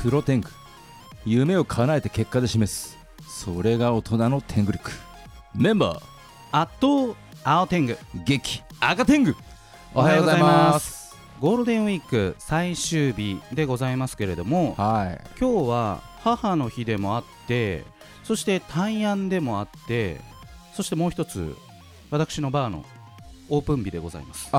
プロテング夢を叶えて結果で示す。それが大人の天狗力メンバー。圧倒青天狗。激赤天狗。おはようございます。ゴールデンウィーク最終日でございますけれどもはい。今日は母の日でもあってそして大安でもあってそしてもう一つ私のバーのオープン日でございます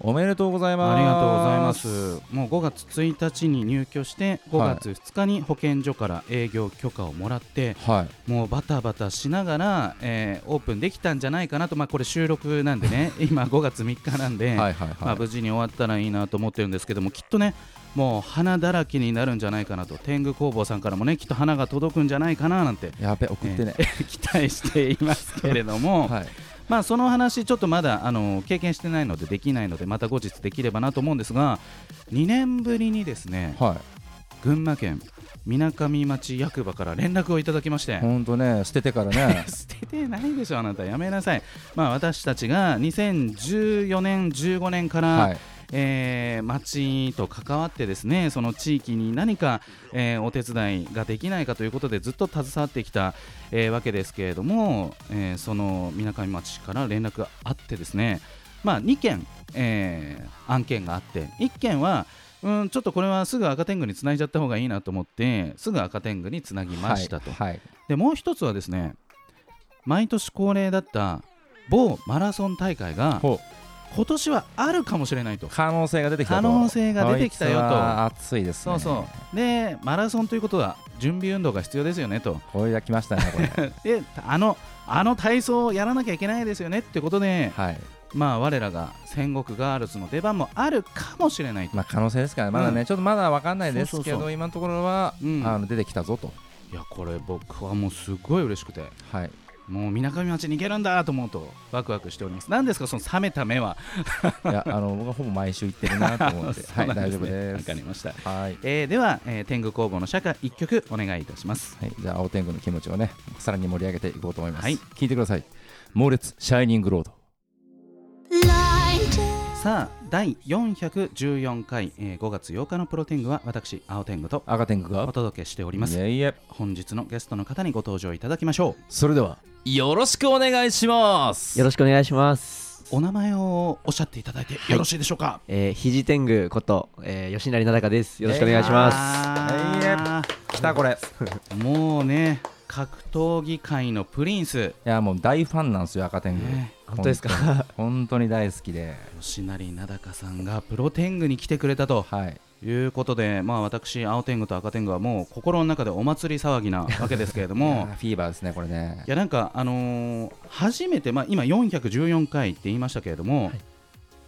おめでとうございます。ありがとうございます。もう5月1日に入居して5月2日に保健所から営業許可をもらって、はい。もうバタバタしながら、えーオープンできたんじゃないかなと、まあ、これ収録なんでね 今5月3日なんで、まあ、無事に終わったらいいなと思ってるんですけどもきっとねもう花だらけになるんじゃないかなと天狗工房さんからもねきっと花が届くんじゃないかななんてやべ送ってね、期待していますけれども、はいまあその話ちょっとまだあの経験してないのでできないのでまた後日できればなと思うんですが2年ぶりにですねはい。群馬県みなかみ町役場から連絡をいただきまして。ほんとね捨ててからね。捨ててないでしょあなた。やめなさい。まあ私たちが2014年15年から、はいえー町と関わってですねその地域に何か、えーお手伝いができないかということでずっと携わってきた、えーわけですけれども、えーそのみなかみ町から連絡があってですね、まあ、2件、えー案件があって1件はうんちょっとこれはすぐ赤天狗につないじゃった方がいいなと思ってすぐ赤天狗につなぎましたと、はい、はい。でもう一つはですね毎年恒例だった某マラソン大会が今年はあるかもしれないと。可能性が出てきたと。可能性が出てきたよと。こいですね。そうそう。でマラソンということは準備運動が必要ですよねと。これが来ましたねこれ。であのあの体操をやらなきゃいけないですよねってことで、はい。まあ我らが戦国ガールズの出番もあるかもしれないと、まあ可能性ですからねまだね、うん。ちょっとまだわかんないですけど今のところは、うん。あの出てきたぞと。いやこれ僕はもうすごい嬉しくて。はいもうみなかみ町に行けるんだと思うとワクワクしております。何ですかその冷めた目は。いやあの僕はほぼ毎週行ってるなと思って。はい大丈夫でわすかりました、はい、えーでは、えー天狗工房の社歌1曲お願いいたします。はい、じゃあ青天狗の気持ちをねさらに盛り上げていこうと思います、はい。聞いてください。猛烈シャイニングロードさあ第414回、えー5月8日のプロ天狗は私青天狗と赤天狗が。お届けしております。本日のゲストの方にご登場いただきましょそれではよろしくお願いします。よろしくお願いします。うお名前をおっしゃっていただいてよろしいでしょうか、えー、肘天狗こと、えー、吉成灘です。よろしくお願いします。あ来たこれ。ーもうね格闘技界のプリンス、いやもう大ファンなんですよ赤天狗、ね。本当ですか？本当に。大好きで。吉成名高さんがプロ天狗に来てくれたと。はいいうことで、まあ、私青天狗と赤天狗はもう心の中でお祭り騒ぎなわけですけれども。ーフィーバーですねこれね。いやなんかあのー初めて、まあ、今414回って言いましたけれども、はい。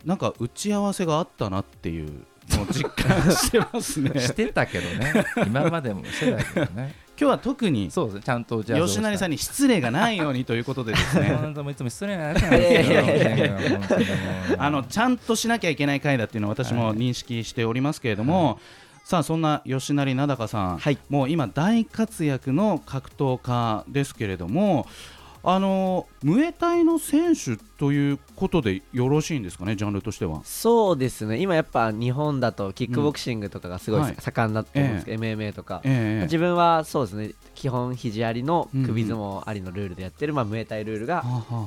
なんか打ち合わせがあったなっていうのを実感してますね。してたけどね。今までもしてたけどね今日は特にそうですね。ちゃんと打ち合わせ吉成さんにに失礼がないようにということでですね。いつも失礼なあのちゃんとしなきゃいけない回だっていうのは私も認識しておりますけれども、さあそんな吉成名高さん、はいもう今大活躍の格闘家ですけれどもあのムエタイの選手ということでよろしいんですかねジャンルとしては。そうですね。今やっぱ日本だとキックボクシングとかがすごいはい盛んだと思うんですけど、MMA とか。ええ自分はそうですね。基本肘ありの首相撲ありのルールでやってる、まあムエタイルールが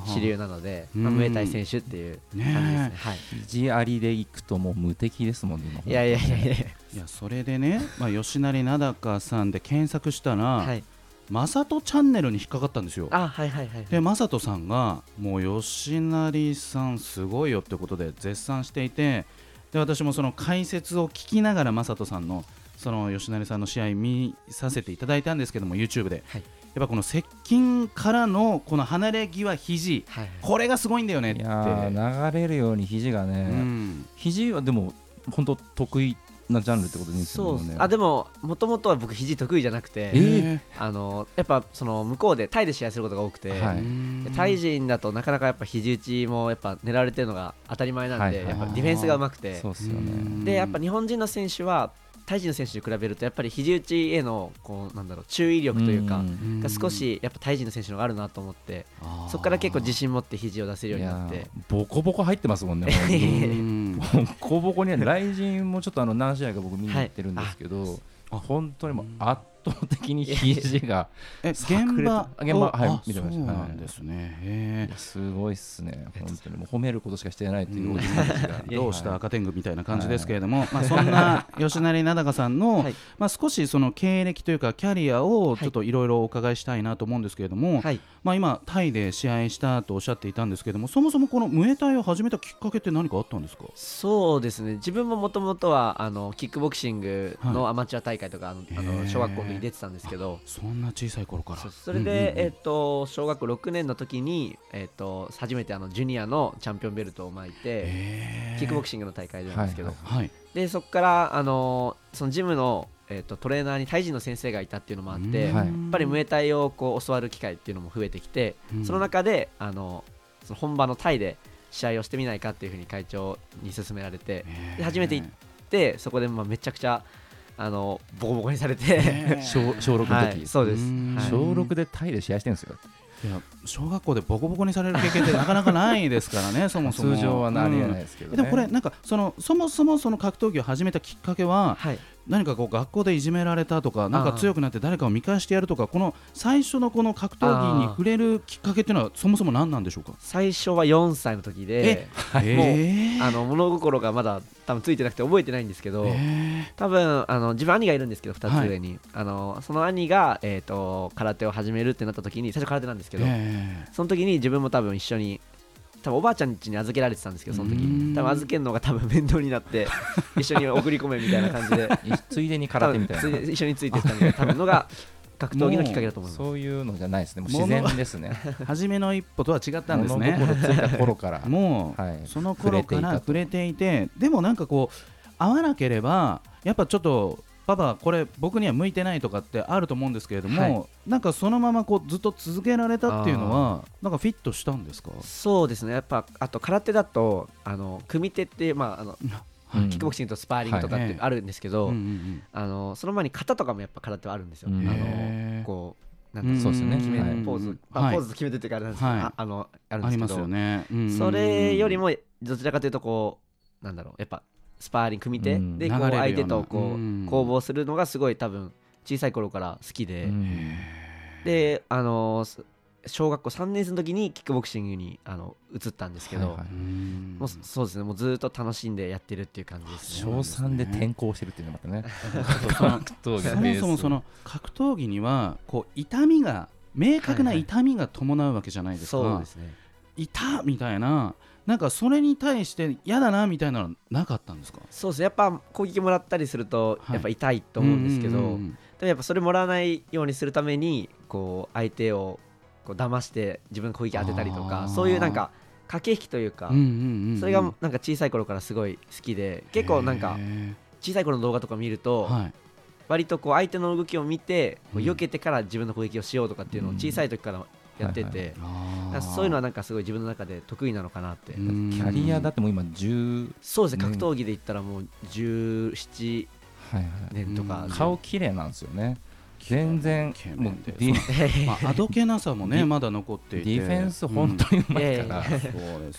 主流なので、うんまあ、ムエタイ選手っていう感じですね。ねはい。肘ありでいくともう無敵ですもんね今いやいやいやいや。いやそれでね、まあ、吉成名高さんで検索したら、はい。マサトチャンネルに引っかかったんですよ。あ、はいはいはい。でマサトさんがもう吉成さんすごいよってことで絶賛していてで私もその解説を聞きながらマサトさんのその吉成さんの試合見させていただいたんですけども YouTube で、はいやっぱこの接近からのこの離れ際肘はいはい。これがすごいんだよねっていやー流れるように肘がね、うん肘はでも本当得意なジャンルってことでいいんですよね。そうっす。あでももともとは僕肘得意じゃなくて、えー。あのやっぱその向こうでタイで試合することが多くて、はい。タイ人だとなかなかやっぱ肘打ちもやっぱ狙われてるのが当たり前なんで、はいはいやっぱディフェンスがうまくて。そうっすよね。やっぱ日本人の選手はタイ人の選手に比べるとやっぱり肘打ちへのこうなんだろう注意力というか、ん。が少しやっぱタイ人の選手の方があるなと思ってそこから結構自信持って肘を出せるようになって。ボコボコ入ってますもんね ボコボコには来人もちょっとあの何試合か僕見に行ってるんですけど、本当にもう圧倒的に肘が現場現場はいあ見てました。そうなんですね。すごいっすね。本当に。もう褒めることしかしてないというおじさんたちが。えどうした赤天狗みたいな感じですけれども、まあ、そんな吉成名高さんの、はい。まあ、少しその経歴というかキャリアをちょっといろいろお伺いしたいなと思うんですけれども、はい。まあ、今タイで試合したとおっしゃっていたんですけれどもそもそもこのムエタイを始めたきっかけって何かあったんですか？そうですね。自分ももともとはあのキックボクシングのアマチュア大会とか、あの小学校の時に出てたんですけど。そんな小さい頃から。それで、えっと小学校6年の時に、えっと初めてあのジュニアのチャンピオンベルトを巻いてへキックボクシングの大会なんですけど、でそこからあのそのジムの、えっとトレーナーにタイ人の先生がいたっていうのもあって、うんやはい。っぱりムエタイをこう教わる機会っていうのも増えてきて、うん。その中であのその本場のタイで試合をしてみないかっていうふうに会長に勧められて初めて行っでそこでまあめちゃくちゃあのボコボコにされて、小小6の時、はい、そうです、うん。はい。小6でタイで試合してるんですよ。いや小学校でボコボコにされる経験ってなかなかないですからね そもそも。通常はなりえないうんですけど、ね。でもこれなんかそのそもそもその格闘技を始めたきっかけははい、何かこう学校でいじめられたとかなんか強くなって誰かを見返してやるとかこの最初のこの格闘技に触れるきっかけっていうのはそもそも何なんでしょうか？最初は4歳の時でえ？あの物心がまだ多分ついてなくて覚えてないんですけど、え多分あの自分兄がいるんですけど2はい。つ上に、あのその兄が、えー、と空手を始めるってなった時に最初空手なんですけど、えその時に自分も多分一緒に多分おばあちゃん家に預けられてたんですけどその時。うん多分預けるのが多分面倒になって 一緒に送り込めみたいな感じで。ついでに多空手みたいな。一緒についてったみたいな多分のが格闘技のきっかけだと思いますそういうのじゃないですね。もう自然ですね。初めの一歩とは違ったんですね。物心ついた頃から。もう、はい。その頃から触触れていてでもなんかこう合わなければやっぱちょっとパパこれ僕には向いてないとかってあると思うんですけれども、はい。なんかそのままこうずっと続けられたっていうのはなんかフィットしたんですか？そうですね。やっぱあと空手だとあの組手ってまああのうん。キックボクシングとスパーリングとかっはいてあるんですけど、うんうんあのその前に型とかもやっぱ空手はあるんですよ。うんあのこうなんうんかそうですよね。決めはい。ポーズ、うんまあはい。ポーズ決めてってかあれなんですけど、はい。ああのあるんですけど、それよりもどちらかというとこうなんだろう。やっぱスパーリング組み手うん。でこう相手とこううん。攻防するのがすごい多分小さい頃から好きで、うん。であのす小学校3年生の時にキックボクシングにあの移ったんですけど、はいはい。うんもうそうですね。もうずっと楽しんでやってるっていう感じですね。小3で転校してるっていうのがまたね。その格闘技そもそもその格闘技にはこう痛みが明確な痛みが伴うわけじゃないですか、そうですね。痛みたいななんかそれに対して嫌だなみたいなのはなかったんですか？そうですねやっぱ攻撃もらったりするとはい。やっぱ痛いと思うんですけど、でもやっぱそれもらわないようにするためにこう相手をこう騙して自分の攻撃当てたりとかそういうなんか駆け引きというか、それがなんか小さい頃からすごい好きで結構なんかへ小さい頃の動画とか見るーとはい。割とこう相手の動きを見てこううん。避けてから自分の攻撃をしようとかっていうのをうん。小さい時からやってはいてあーだからそういうのはなんかすごい自分の中で得意なのかなってうん。キャリアだってもう今10そうですね。ね。格闘技で言ったらもう17はいはい。年とかうん。顔綺麗なんですよね。全然もうディ まあ、あどけなさもねディまだ残っていて。ディフェンス本当にうまいから、うんね。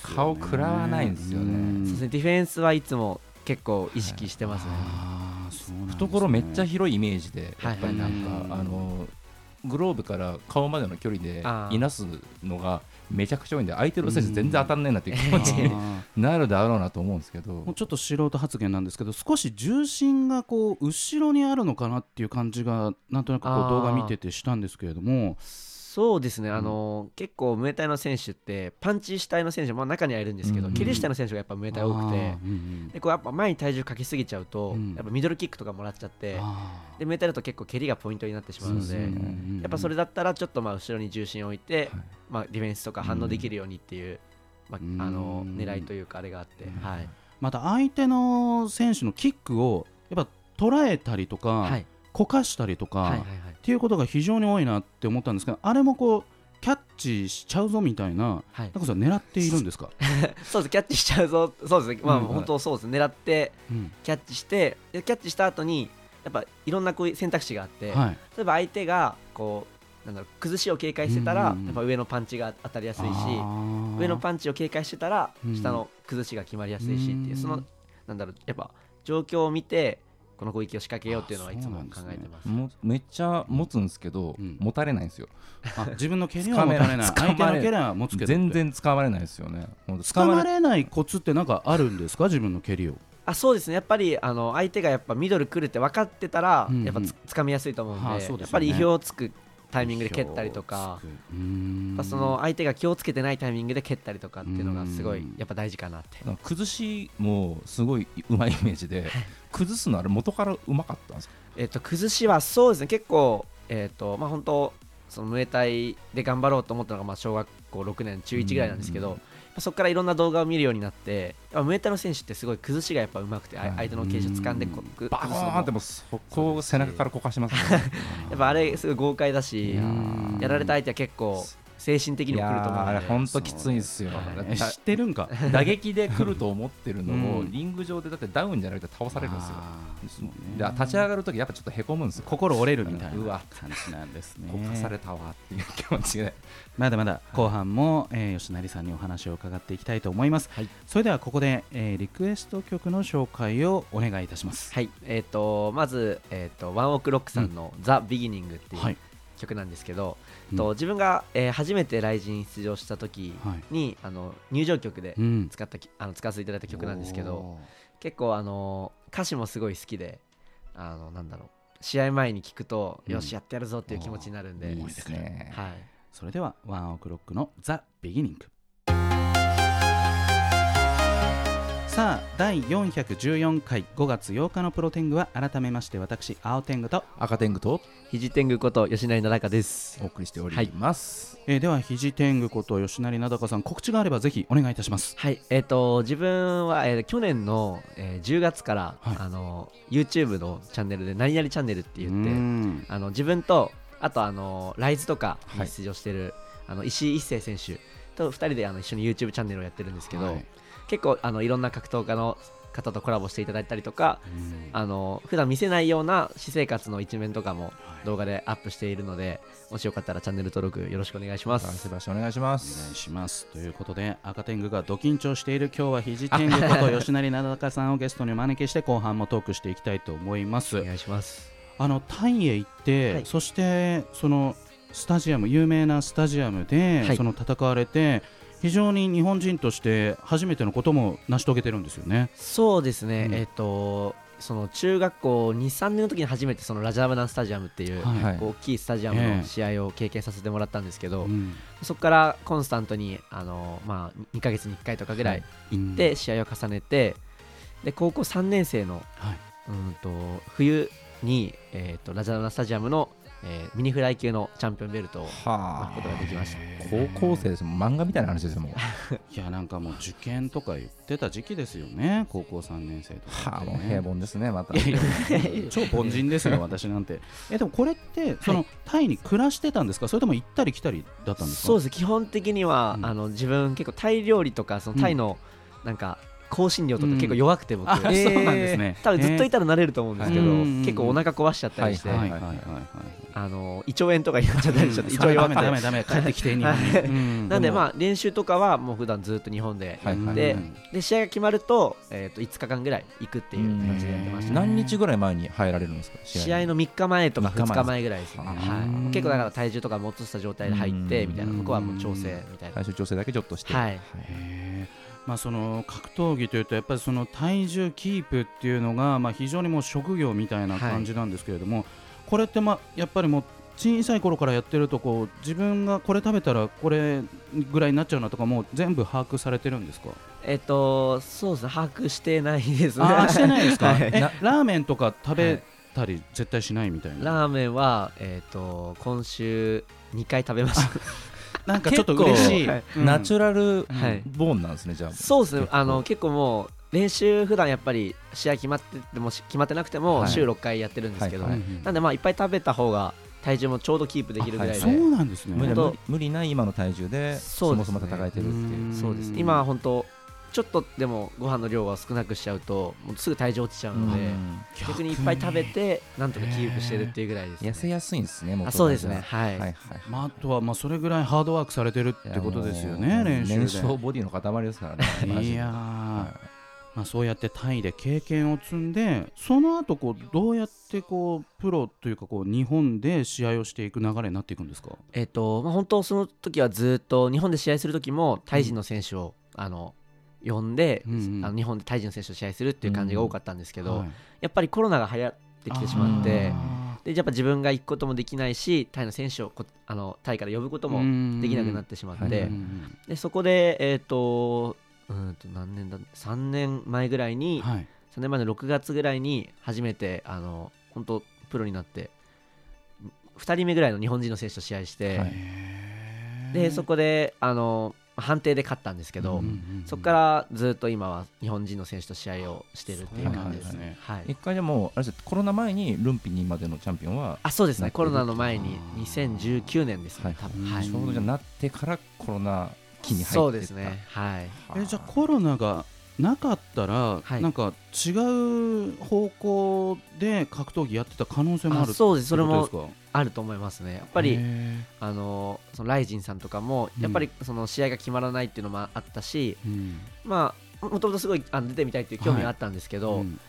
顔食らわないんですよね。うん。そうですね。ディフェンスはいつも結構意識してますね、あーそうなんですね。懐めっちゃ広いイメージでやっぱりなんはいかあのグローブから顔までの距離でいなすのがめちゃくちゃ多いんで相手の選手全然当たんないなっていう気持ちにあなるだろうなと思うんですけど。ーもうちょっと素人発言なんですけど少し重心がこう後ろにあるのかなっていう感じがなんとなくこう動画見ててしたんですけれどもそうですね、あの結構、ムエタイの選手って、パンチ主体の選手も中にはいるんですけど、うん蹴り主体の選手がやっぱムエタイ多くてあー、うんうん。でこうやっぱ前に体重かけすぎちゃうと、うん。やっぱミドルキックとかもらっちゃって、でムエタイだと結構蹴りがポイントになってしまうので、うんうんうん。やっぱそれだったらちょっとまあ後ろに重心を置いて、はい。まあ、ディフェンスとか反応できるようにっていう、まあ、あのうん狙いというか、あれがあって、うん。はい。また相手の選手のキックをやっぱ捉えたりとか、はい。こかしたりとか、はいはいはいっていうことが非常に多いなって思ったんですけどあれもこうキャッチしちゃうぞみたいなはい。なんかそれ狙っているんですか、そうですキャッチしちゃうぞ、そうですね、まあ、うん。本当そうですね、狙ってうん。キャッチして、でキャッチした後にやっぱいろんなこういう選択肢があって、はい。例えば相手がこうなんだろう崩しを警戒してたら、うんうんうん。やっぱ上のパンチが当たりやすいし上のパンチを警戒してたらうん下の崩しが決まりやすいしっていう、うん。そのなんだろうやっぱ状況を見てこの攻撃を仕掛けようっていうのはいあつも考えてます。もめっちゃ持つんですけど、うん。持たれないんですよ。あ自分の蹴りは 持たれない。相手の蹴りは持つけど全然使われないですよね。ほんとつかまれれないコツってなんかあるんですか？自分の蹴りをあそうですね。やっぱりあの相手がやっぱミドル来るって分かってたら、うんうん。やっぱつつかみやすいと思うんで,、はあですよね。やっぱり意表をつくタイミングで蹴ったりとか。その相手が気をつけてないタイミングで蹴ったりとかっていうのがすごいうん。やっぱ大事かなって。崩しもすごいうまいイメージで崩すのあれ元からうまかったんですか？えっと崩しはそうですね。結構えっとまあ本当そのムエタイで頑張ろうと思ったのがまあ小学校6年中1ぐらいなんですけど、うんそこからいろんな動画を見るようになってムエタイの選手ってすごい崩しがやっぱ上手くて、相手の傾斜掴んでこくバーンっても。うそこを背中からこかしますね。やっぱあれすごい豪快だしやられた相手は結構精神的にも来ると思う。あれ本当きついんすよえ知ってるんか？打撃で来ると思ってるのを、うんリング上でだってダウンじゃなくて倒されるんですよ。で立ち上がるときやっぱちょっとへこむんですよ。心折れるみたいうなわ。感じなんですね。こかされたわっていう気持ちで。まだまだ後半も、えー吉成さんにお話を伺っていきたいと思います、はい。それではここで、えーリクエスト曲の紹介をお願いいたします。はい。えっ、とまず、えー、とワンオクロックさんの「ザ・ビギニング」っていうはい曲なんですけど、うん。と自分が、えー初めて来陣出場した時はい。に、あの入場曲でうん。使ったきあの使わせていただいた曲なんですけど結構あの歌詞もすごい好きであのなんだろう試合前に聞くと、うん。よしやってやるぞっていう気持ちになるんで、いいですね。はい、それではワンオクロックのザ・ビギニングさあ第414回5月8日のプロテングは改めまして私青天狗と、赤天狗と肘天狗こと吉成奈良です。お送りしております、えーでは肘天狗こと吉成なだかさん告知があればぜひお願いいたします。はいえっ、と自分は、えー去年の、えー10月から、はい。あの YouTube のチャンネルで「何々チャンネル」って言ってうん。あの自分とあとあのライズとかはい。に出場してる、あの石井一生選手と2人であの一緒に YouTube チャンネルをやってるんですけど、はい結構あのいろんな格闘家の方とコラボしていただいたりとかうん。あの普段見せないような私生活の一面とかも動画でアップしているのでもしよかったらチャンネル登録よろしくお願いします。せばしお願いしまおす願いします。ということで赤天狗がド緊張している今日は肘天狗こと吉成なだかさんをゲストにお招きして後半もトークしていきたいと思います。お願いします。あのタイへ行って、はい。そしてそのスタジアム有名なスタジアムで、はい。その戦われて非常に日本人として初めてのことも成し遂げてるんですよね。そうですね、うん。えっ、とその中学校23年の時に初めてそのラジャーバダンスタジアムっていう、大きいスタジアムの試合を経験させてもらったんですけど、うん。そこからコンスタントにあの、まあ、2ヶ月に1回とかぐらいうん。で試合を重ねて、で高校3年生のはい。うんと冬に、えー、とラジャーナスタジアムの、えーミニフライ級のチャンピオンベルトを巻はくことができました。高校生ですもん漫画みたいな話ですよもう いやなんかもう受験とか言ってた時期ですよね。高校3年生とかね、はあもう平凡ですねまた。超凡人ですよ私なんて。えでもこれってその、タイに暮らしてたんですか？それとも行ったり来たりだったんですか？そうです。基本的には、うん。あの自分結構タイ料理とかそのタイのなんか香辛料とかうん結構弱くて僕、あ、えー。そうなんですね。多分ずっといたたら慣れると思うんですけど、うん。結構お腹壊しちゃったりして、胃腸炎とかになっちゃったりしちゃって、胃腸ダ弱くてメダメダメ帰ってきて日本に、うん。なんでまあ練習とかはもう普段ずっと日本ででうんで試合が決まると,、えー、と5日間ぐらい行くっていう感じでやってました、何日ぐらい前に入られるんですか？試合の。3日前とか3日前。2日前ぐらいですね、あはい、結構だから体重とかも落とした状態で入ってみたいな。うん。ここはもう調整みたいな。最終調整だけちょっとして。はいまあ、その格闘技というとやっぱりその体重キープっていうのがまあ非常にもう職業みたいな感じなんですけれども、これってまあやっぱりもう小さい頃からやってるとこう自分がこれ食べたらこれぐらいになっちゃうなとかもう全部把握されてるんですか？えっ、とそうです。ね把握してないですね。あーしてないですか、はい。えラーメンとか食べたり絶対しないみたいな、ラーメンは、えー、と今週2回食べました なんかちょっと嬉しい、結構はい。うん。ナチュラルはい。ボーンなんですねじゃあ。そうですね。結構。あの結構もう練習普段やっぱり試合決まっててもし決まってなくてもはい。週6回やってるんですけど、なんでまあいっぱい食べた方が体重もちょうどキープできるぐらいで、そう。なんですね。無理ない今の体重でそもそも戦えてるっていう。そうです今は本当ちょっとでもご飯の量を少なくしちゃうともうすぐ体重落ちちゃうので、逆にいっぱい食べてなんとかキープしてるっていうぐらいです、ね、痩せやすいんですね元々あそうですね。はい、はいはい。まあ、あとはまあそれぐらいハードワークされてるってことですよね、練習で。燃焼ボディの塊ですからね。いやー、はまあ、そうやってタイで経験を積んでその後こうどうやってこうプロというかこう日本で試合をしていく流れになっていくんですか？えっ、と、まあ、本当その時はずっと日本で試合する時もタイ人の選手を、あの呼んで、うんうん。あの日本でタイ人の選手と試合するっていう感じが多かったんですけど、はいやっぱりコロナが流行ってきてしまってあでやっぱ自分が行くこともできないしタイの選手をこあのタイから呼ぶことーもできなくなってしまって、うんうんでそこでえっ、とうんと何年だ3年前ぐらいに、はい。3年前の6月ぐらいに初めてあの本当プロになって2人目ぐらいの日本人の選手と試合して、はい。でそこであの判定で勝ったんですけど、うんうんうんそこからずっと今は日本人の選手と試合をしてるっていう感じですね。はい一回でもあれですコロナ前にルンピニまでのチャンピオンは、あそう。ですねコロナの前にあー2019年ですね、はい多分はい。ちょうどじゃなってからコロナ期に入ってった。そうですね。はい。えじゃあコロナがなかったら、はい。なんか違う方向で格闘技やってた可能性もあるあそうです。それもあると思いますね。やっぱやりあのそのライジンさんとかもうん。やっぱりその試合が決まらないっていうのもあったし、うん。まあもともとすごいあの出てみたいっていう興味があったんですけど、うん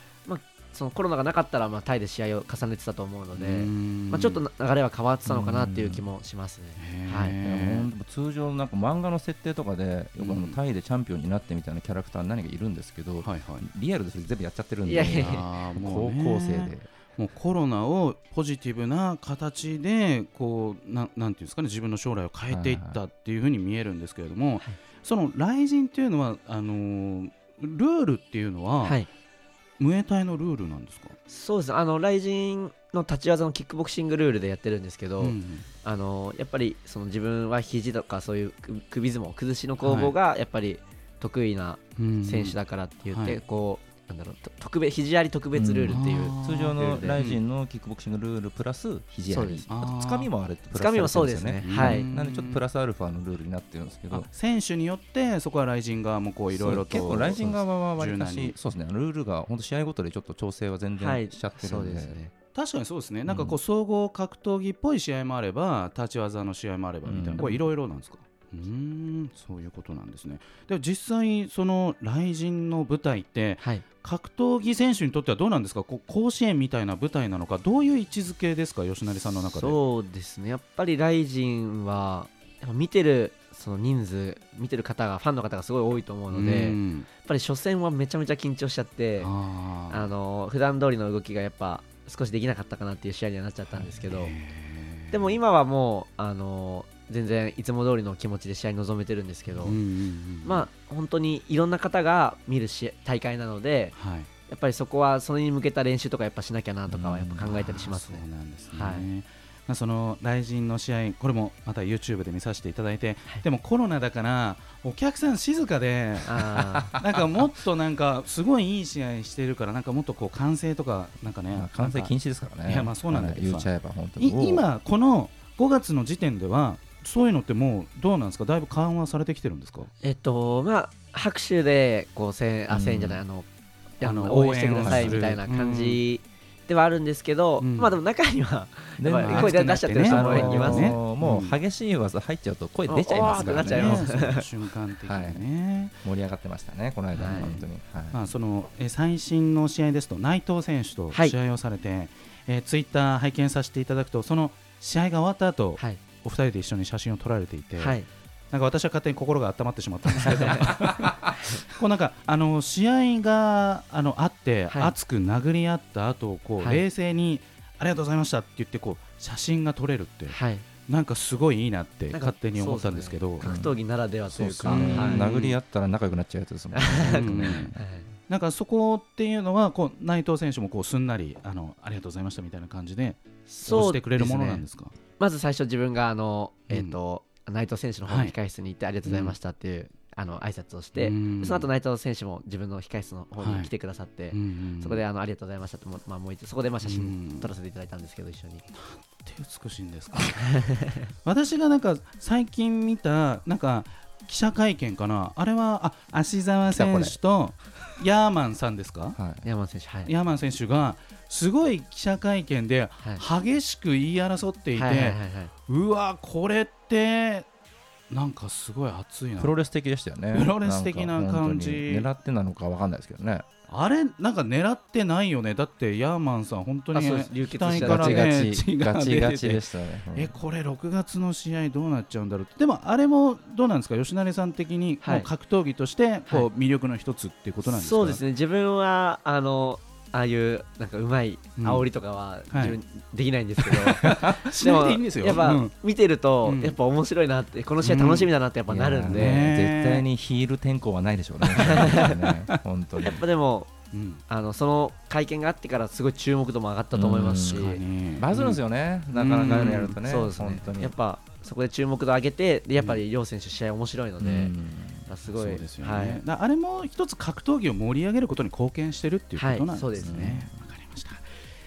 そのコロナがなかったらまあタイで試合を重ねてたと思うので、うん。まあ、ちょっと流れは変わってたのかなっていう気もしますね。はい。通常なんか漫画の設定とかでよくあのうんタイでチャンピオンになってみたいなキャラクター何かいるんですけど、ーはいはい。リアルでそれ全部やっちゃってるんでいやいや高校生で。もうコロナをポジティブな形でこうななんていうんですかね自分の将来を変えていったっていうふうに見えるんですけれども、その雷神っていうのはあのールールっていうのは、はい、ムエタイのルールなんですか、そうですあの雷神の立ち技のキックボクシングルールでやってるんですけど、うんあのやっぱりその自分は肘とかそういう首相撲崩しの攻防がやっぱり得意な選手だからって言って、はいこうなんだろうと特別肘あり特別ルールっていう、うん。通常のライジンのキックボクシングルールプラス肘あり。あとつかみもあれプラスつかみもそうですね。はい。うんなんでちょっとプラスアルファのルールになってるんですけあど選手によってそこは雷神側もこういろいろと結構ライジン側は割か柔軟に。しそうですね。ルールが本当試合ごとでちょっと調整は全はい。然しちゃってるそんで,、うですね。確かにそうですね。なんかこうう総合格闘技っぽい試合もあれば立ち技の試合もあればみたいな、うん。これいろいろなんですか？うーんそういうことなんですね。でも実際その雷神の舞台ってはい。格闘技選手にとってはどうなんですか？こう甲子園みたいな舞台なのかどういう位置づけですか？吉成さんの中で。そうですね。やっぱりライジンは見てるその人数見てる方がファンの方がすごい多いと思うので、やっんぱり初戦はめちゃめちゃ緊張しちゃってあー。あの普段通りの動きがやっぱ少しできなかったかなっていう試合にはなっちゃったんですけど、でも今はもうあの全然いつも通りの気持ちで試合に臨めてるんですけど、うんうんうんまあ本当にいろんな方が見る試合大会なのではい。やっぱりそこはそれに向けた練習とかやっぱしなきゃなとかはやっぱ考えたりしますね。あー。そうなんですね、はい。まあ、その雷神の試合これもまた YouTube で見させていただいて、はい。でもコロナだからお客さん静かで なんかもっとなんかすごいいい試合してるからなんかもっとこう歓声とかなんかねまあ完成禁止止ですからね。いやまあそうなんだけどさ。はい言っちゃえば本当に。今この5月の時点ではそういうのってもうどうなんですか？だいぶ緩和されてきてるんですか？えっとまあ拍手でこう声援あうんじゃないあのああのの応援してくださいみたいな感じではあるんですけど、うん。まあでも中には声出しちゃってる人もいますね。あのーもう激しい技入っちゃうと声出ちゃいますからね。ますねその瞬間的にね、盛り上がってましたねこの間はい。本当に。はい。まあ、そのえー最新の試合ですと内藤選手とはい。試合をされて、えーツイッター拝見させていただくとその試合が終わった後、はいお二人で一緒に写真を撮られていて、はい。なんか私は勝手に心が温まってしまったんですけど こうなんかあの試合があのあって、はい。熱く殴り合った後こう、はい。冷静にありがとうございましたって言ってこう写真が撮れるってはい。なんかすごいいいなって勝手に思ったんですけど。格闘技ならではというか、ねはい。殴り合ったら仲良くなっちゃうやつですもんね。うん。はいなんかそこっていうのはこう内藤選手もこうすんなりあのありがとうございましたみたいな感じでそうしてくれるものなんですか？まず最初自分があの、うん。えっと内藤選手の方の控室に行ってありがとうございましたっていう、あの挨拶をして、うん。その後内藤選手も自分の控室の方に来てくださって、うんうんそこであのありがとうございましたとも,、まあ、もう一度そこでまあ写うん。真撮らせていただいたんですけど一緒に、って美しいんですか。私がなんか最近見たなんか記者会見かな。あれはあ芦澤選手とヤーマンさんですか？はい。山本選手はい。ヤーマン選手がすごい記者会見ではい。激しく言い争っていて、うわこれってなんかすごい熱いな。プロレス的でしたよね。プロレス的な感じ。狙ってなのかわかんないですけどね。あれ？なんか狙ってないよね。だってヤーマンさん本当にあそうです。流血した額からねね。うん。えこれ6月の試合どうなっちゃうんだろう？ってでもあれもどうなんですか？吉成さん的にはい。もう格闘技としてこはう魅力の一つっていうことなんですか、そうですね。自分はあのああいうなんかうまいうん煽りとかははい自分できないんですけど、でいいんですよ。やっぱうん。見てると、うん。やっぱ面白いなってこの試合楽しみだなってやっぱなるんで、いやーね絶対にヒール転向はないでしょうね。ね本当に。やっぱでもうん。あのその会見があってからすごい注目度も上がったと思いますし、バズるんですよね。なかなかああいうのやるとね。そうですね。本当に。やっぱそこで注目度上げてでやっぱり両選手試合面白いので、うん。すごいそうですよね、はい。だあれも一つ格闘技を盛り上げることに貢献してるっていうことなんですね。はいそうですね。わかりました。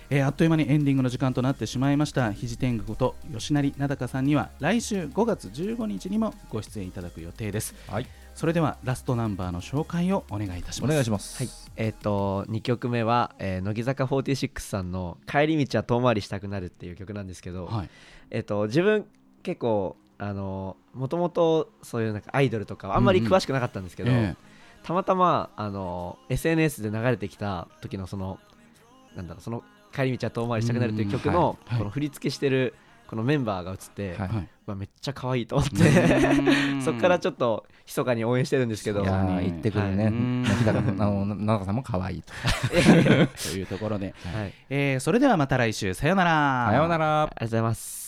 えーあっという間にエンディングの時間となってしまいました。肘天狗こと吉成名高さんには来週5月15日にもご出演いただく予定です。はい。それではラストナンバーの紹介をお願いいたしおます。願いします。はい、えっ、と2曲目は、えー乃木坂46さんの「帰り道は遠回りしたくなる」っていう曲なんですけど、はい。えっ、と自分結構あのもともとそういうなんかアイドルとかはあんまり詳しくなかったんですけど、えたまたまあの SNS で流れてきた時のそのなんだろうその「帰り道は遠回りしたくなる」っていう曲のうんはいはい。この振り付けしてるこのメンバーが映って、はいはい。まあ、めっちゃ可愛いと思っうて そこからちょっと密かに応援してるんですけど。言ってくるね。はい。日高あの奈々さんも可愛いと。というところで、はい、ありえーそれではまた来週。さようなら。さようなら。がとうございます